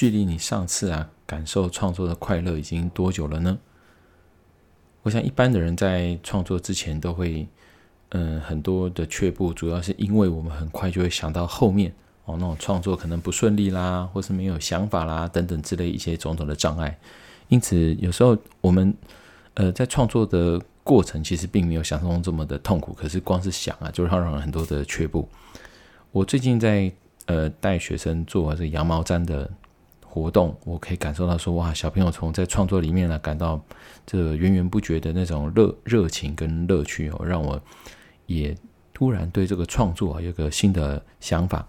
距离你上次啊感受创作的快乐已经多久了呢？我想一般的人在创作之前都会，嗯，很多的却步，主要是因为我们很快就会想到后面哦，那种创作可能不顺利啦，或是没有想法啦等等之类一些种种的障碍。因此，有时候我们呃在创作的过程其实并没有想象中这么的痛苦，可是光是想啊，就让人很多的却步。我最近在呃带学生做这个羊毛毡的活动，我可以感受到说，哇，小朋友从在创作里面呢感到这源源不绝的那种热热情跟乐趣哦，让我也突然对这个创作啊有个新的想法。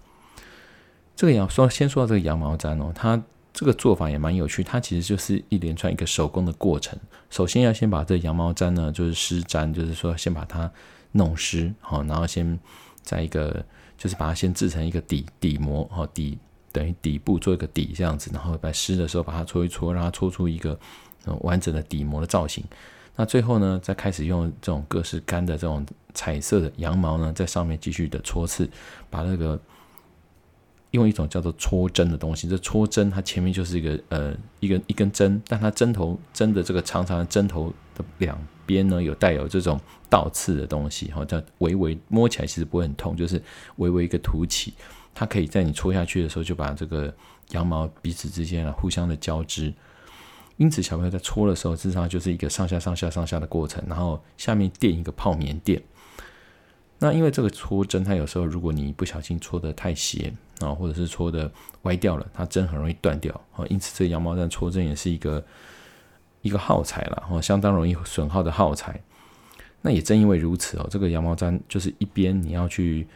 这个羊说，先说到这个羊毛毡哦，它这个做法也蛮有趣，它其实就是一连串一个手工的过程。首先要先把这羊毛毡呢，就是湿毡，就是说先把它弄湿，好，然后先在一个。就是把它先制成一个底底膜，哈，底等于底部做一个底这样子，然后在湿的时候把它搓一搓，让它搓出一个完整的底膜的造型。那最后呢，再开始用这种各式干的这种彩色的羊毛呢，在上面继续的搓刺，把那个用一种叫做搓针的东西，这搓针它前面就是一个呃一个一根针，但它针头针的这个长长的针头的两边呢，有带有这种。倒刺的东西，哈，叫微微摸起来其实不会很痛，就是微微一个凸起，它可以在你戳下去的时候，就把这个羊毛彼此之间啊互相的交织。因此，小朋友在搓的时候，事实上就是一个上下上下上下的过程，然后下面垫一个泡棉垫。那因为这个搓针，它有时候如果你不小心搓得太斜啊，或者是搓得歪掉了，它针很容易断掉啊。因此，这个羊毛毡搓针也是一个一个耗材了，哈，相当容易损耗的耗材。那也正因为如此哦，这个羊毛毡就是一边你要去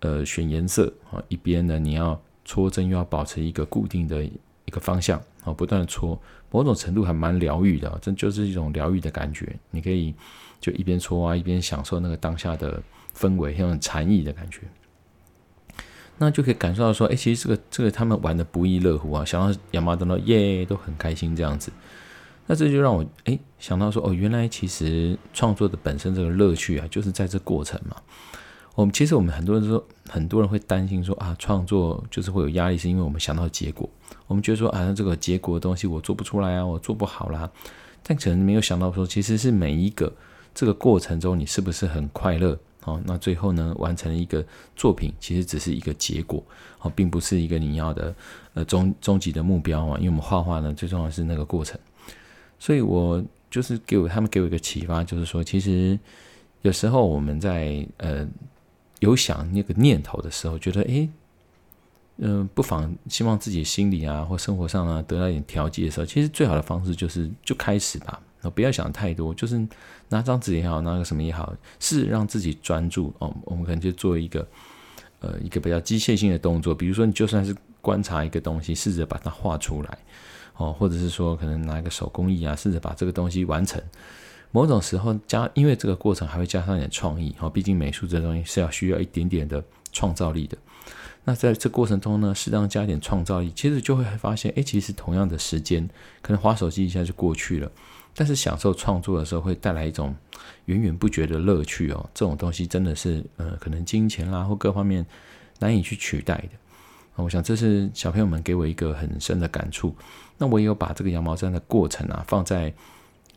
呃选颜色啊，一边呢你要搓针又要保持一个固定的一个方向啊，不断的搓，某种程度还蛮疗愈的，这就是一种疗愈的感觉。你可以就一边搓啊，一边享受那个当下的氛围，很有禅意的感觉。那就可以感受到说，哎，其实这个这个他们玩的不亦乐乎啊，想到羊毛毡都耶都很开心这样子。那这就让我诶想到说哦，原来其实创作的本身这个乐趣啊，就是在这过程嘛。我们其实我们很多人说，很多人会担心说啊，创作就是会有压力，是因为我们想到结果，我们觉得说啊，这个结果的东西我做不出来啊，我做不好啦。但可能没有想到说，其实是每一个这个过程中，你是不是很快乐？哦，那最后呢，完成了一个作品，其实只是一个结果，哦，并不是一个你要的呃终终极的目标啊。因为我们画画呢，最重要的是那个过程。所以，我就是给我他们给我一个启发，就是说，其实有时候我们在呃有想那个念头的时候，觉得诶，嗯、不妨希望自己心里啊或生活上啊得到一点调剂的时候，其实最好的方式就是就开始吧，不要想太多，就是拿张纸也好，拿个什么也好，是让自己专注哦。我们可能就做一个呃一个比较机械性的动作，比如说你就算是观察一个东西，试着把它画出来。哦，或者是说，可能拿一个手工艺啊，试着把这个东西完成。某种时候加，因为这个过程还会加上一点创意。哦，毕竟美术这东西是要需要一点点的创造力的。那在这过程中呢，适当加点创造力，其实就会发现，哎，其实同样的时间，可能划手机一下就过去了。但是享受创作的时候，会带来一种源源不绝的乐趣哦。这种东西真的是，呃，可能金钱啦或各方面难以去取代的。我想这是小朋友们给我一个很深的感触。那我也有把这个羊毛毡的过程啊放在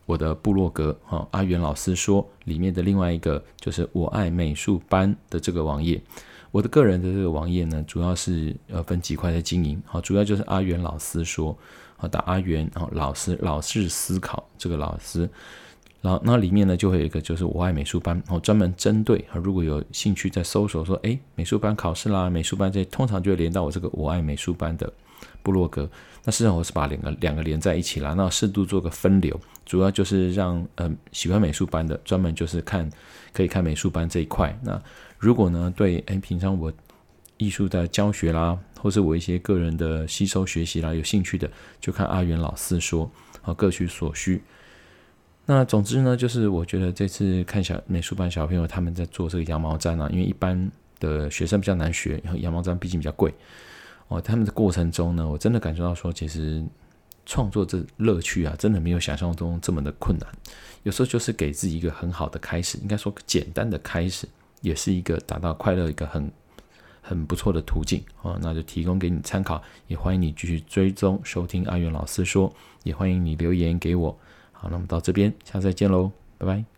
我的部落格啊，阿元老师说里面的另外一个就是我爱美术班的这个网页。我的个人的这个网页呢，主要是呃分几块在经营，好，主要就是阿元老师说，好，打阿元，然后老师老是思考这个老师。然后那里面呢，就会有一个就是我爱美术班，然后专门针对啊，如果有兴趣在搜索说，诶，美术班考试啦，美术班这通常就会连到我这个我爱美术班的部落格。那实际上我是把两个两个连在一起啦，那适度做个分流，主要就是让嗯、呃、喜欢美术班的专门就是看可以看美术班这一块。那如果呢对诶平常我艺术的教学啦，或是我一些个人的吸收学习啦有兴趣的，就看阿元老师说，啊，各取所需。那总之呢，就是我觉得这次看小美术班小朋友他们在做这个羊毛毡啊，因为一般的学生比较难学，然后羊毛毡毕竟比较贵。哦，他们的过程中呢，我真的感觉到说，其实创作这乐趣啊，真的没有想象中这么的困难。有时候就是给自己一个很好的开始，应该说简单的开始，也是一个达到快乐一个很很不错的途径。哦，那就提供给你参考，也欢迎你继续追踪，收听阿元老师说，也欢迎你留言给我。好，那我们到这边，下次再见喽，拜拜。